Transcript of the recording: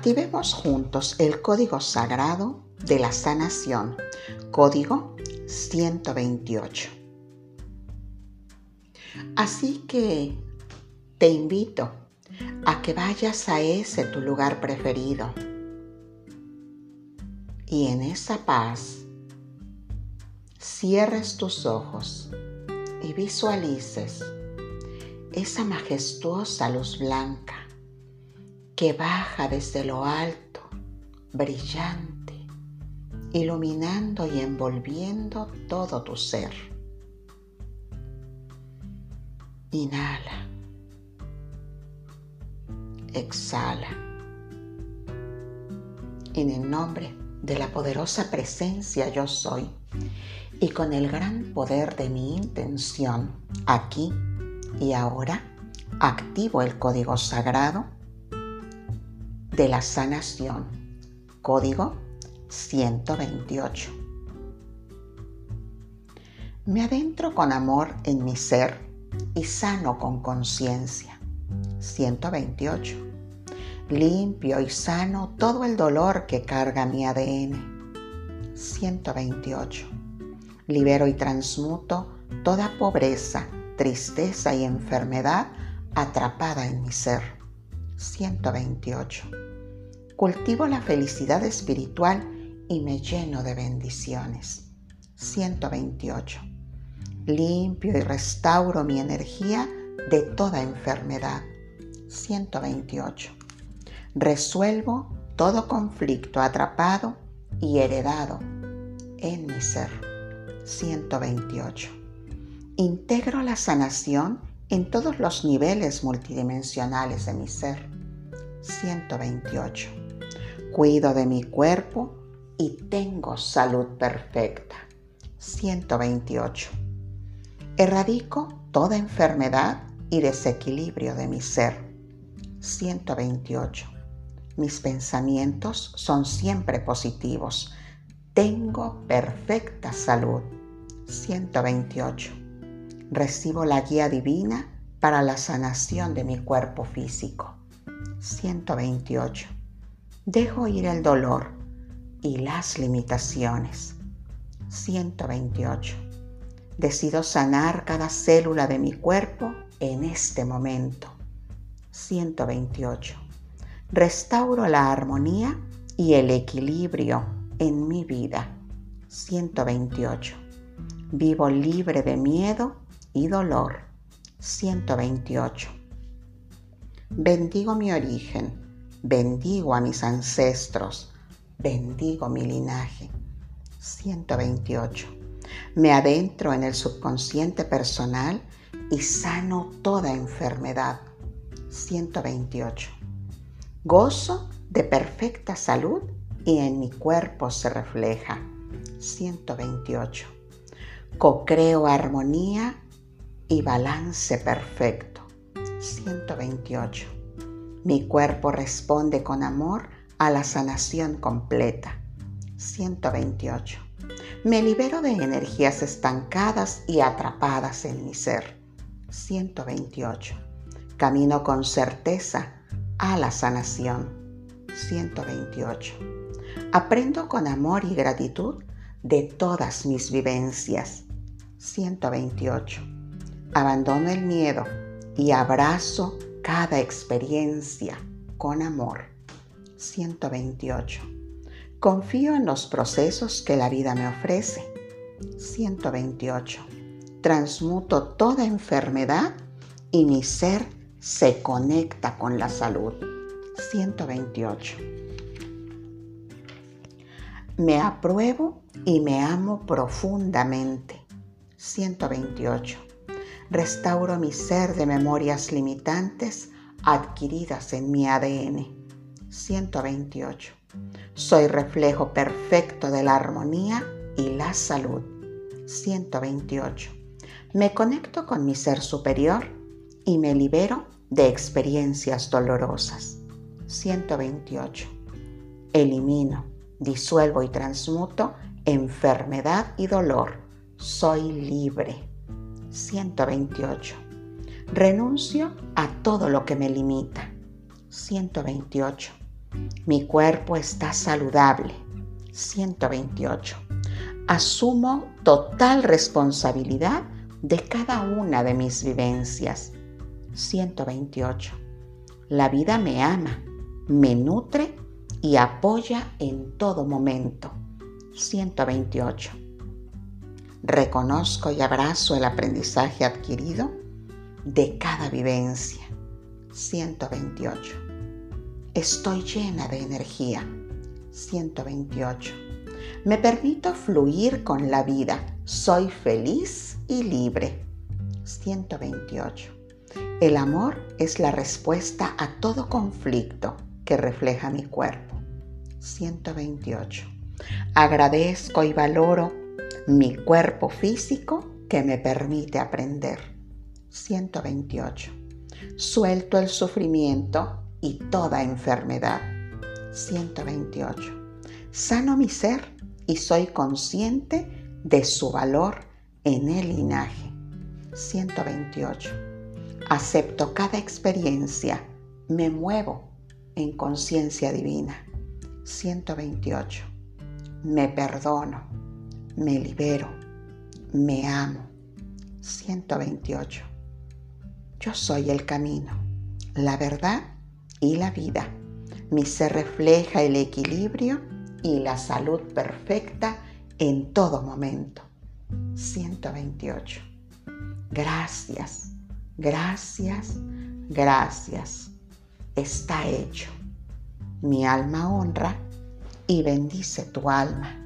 Activemos juntos el código sagrado de la sanación, código 128. Así que te invito a que vayas a ese tu lugar preferido y en esa paz cierres tus ojos y visualices esa majestuosa luz blanca que baja desde lo alto, brillante, iluminando y envolviendo todo tu ser. Inhala. Exhala. En el nombre de la poderosa presencia yo soy y con el gran poder de mi intención aquí y ahora activo el código sagrado de la sanación, código 128. Me adentro con amor en mi ser y sano con conciencia. 128. Limpio y sano todo el dolor que carga mi ADN. 128. Libero y transmuto toda pobreza, tristeza y enfermedad atrapada en mi ser. 128. Cultivo la felicidad espiritual y me lleno de bendiciones. 128 limpio y restauro mi energía de toda enfermedad. 128. Resuelvo todo conflicto atrapado y heredado en mi ser. 128. Integro la sanación en todos los niveles multidimensionales de mi ser. 128. Cuido de mi cuerpo y tengo salud perfecta. 128 Erradico toda enfermedad y desequilibrio de mi ser. 128. Mis pensamientos son siempre positivos. Tengo perfecta salud. 128. Recibo la guía divina para la sanación de mi cuerpo físico. 128. Dejo ir el dolor y las limitaciones. 128 Decido sanar cada célula de mi cuerpo en este momento. 128. Restauro la armonía y el equilibrio en mi vida. 128. Vivo libre de miedo y dolor. 128. Bendigo mi origen, bendigo a mis ancestros, bendigo mi linaje. 128 me adentro en el subconsciente personal y sano toda enfermedad. 128. Gozo de perfecta salud y en mi cuerpo se refleja. 128. Cocreo armonía y balance perfecto. 128. Mi cuerpo responde con amor a la sanación completa. 128 me libero de energías estancadas y atrapadas en mi ser. 128. Camino con certeza a la sanación. 128. Aprendo con amor y gratitud de todas mis vivencias. 128. Abandono el miedo y abrazo cada experiencia con amor. 128 Confío en los procesos que la vida me ofrece. 128. Transmuto toda enfermedad y mi ser se conecta con la salud. 128. Me apruebo y me amo profundamente. 128. Restauro mi ser de memorias limitantes adquiridas en mi ADN. 128 soy reflejo perfecto de la armonía y la salud. 128. Me conecto con mi ser superior y me libero de experiencias dolorosas. 128. Elimino, disuelvo y transmuto enfermedad y dolor. Soy libre. 128. Renuncio a todo lo que me limita. 128 Mi cuerpo está saludable. 128. Asumo total responsabilidad de cada una de mis vivencias. 128. La vida me ama, me nutre y apoya en todo momento. 128. Reconozco y abrazo el aprendizaje adquirido de cada vivencia. 128. Estoy llena de energía. 128. Me permito fluir con la vida. Soy feliz y libre. 128. El amor es la respuesta a todo conflicto que refleja mi cuerpo. 128. Agradezco y valoro mi cuerpo físico que me permite aprender. 128. Suelto el sufrimiento y toda enfermedad. 128. Sano mi ser y soy consciente de su valor en el linaje. 128. Acepto cada experiencia, me muevo en conciencia divina. 128. Me perdono, me libero, me amo. 128. Yo soy el camino, la verdad y la vida. Mi ser refleja el equilibrio y la salud perfecta en todo momento. 128. Gracias, gracias, gracias. Está hecho. Mi alma honra y bendice tu alma.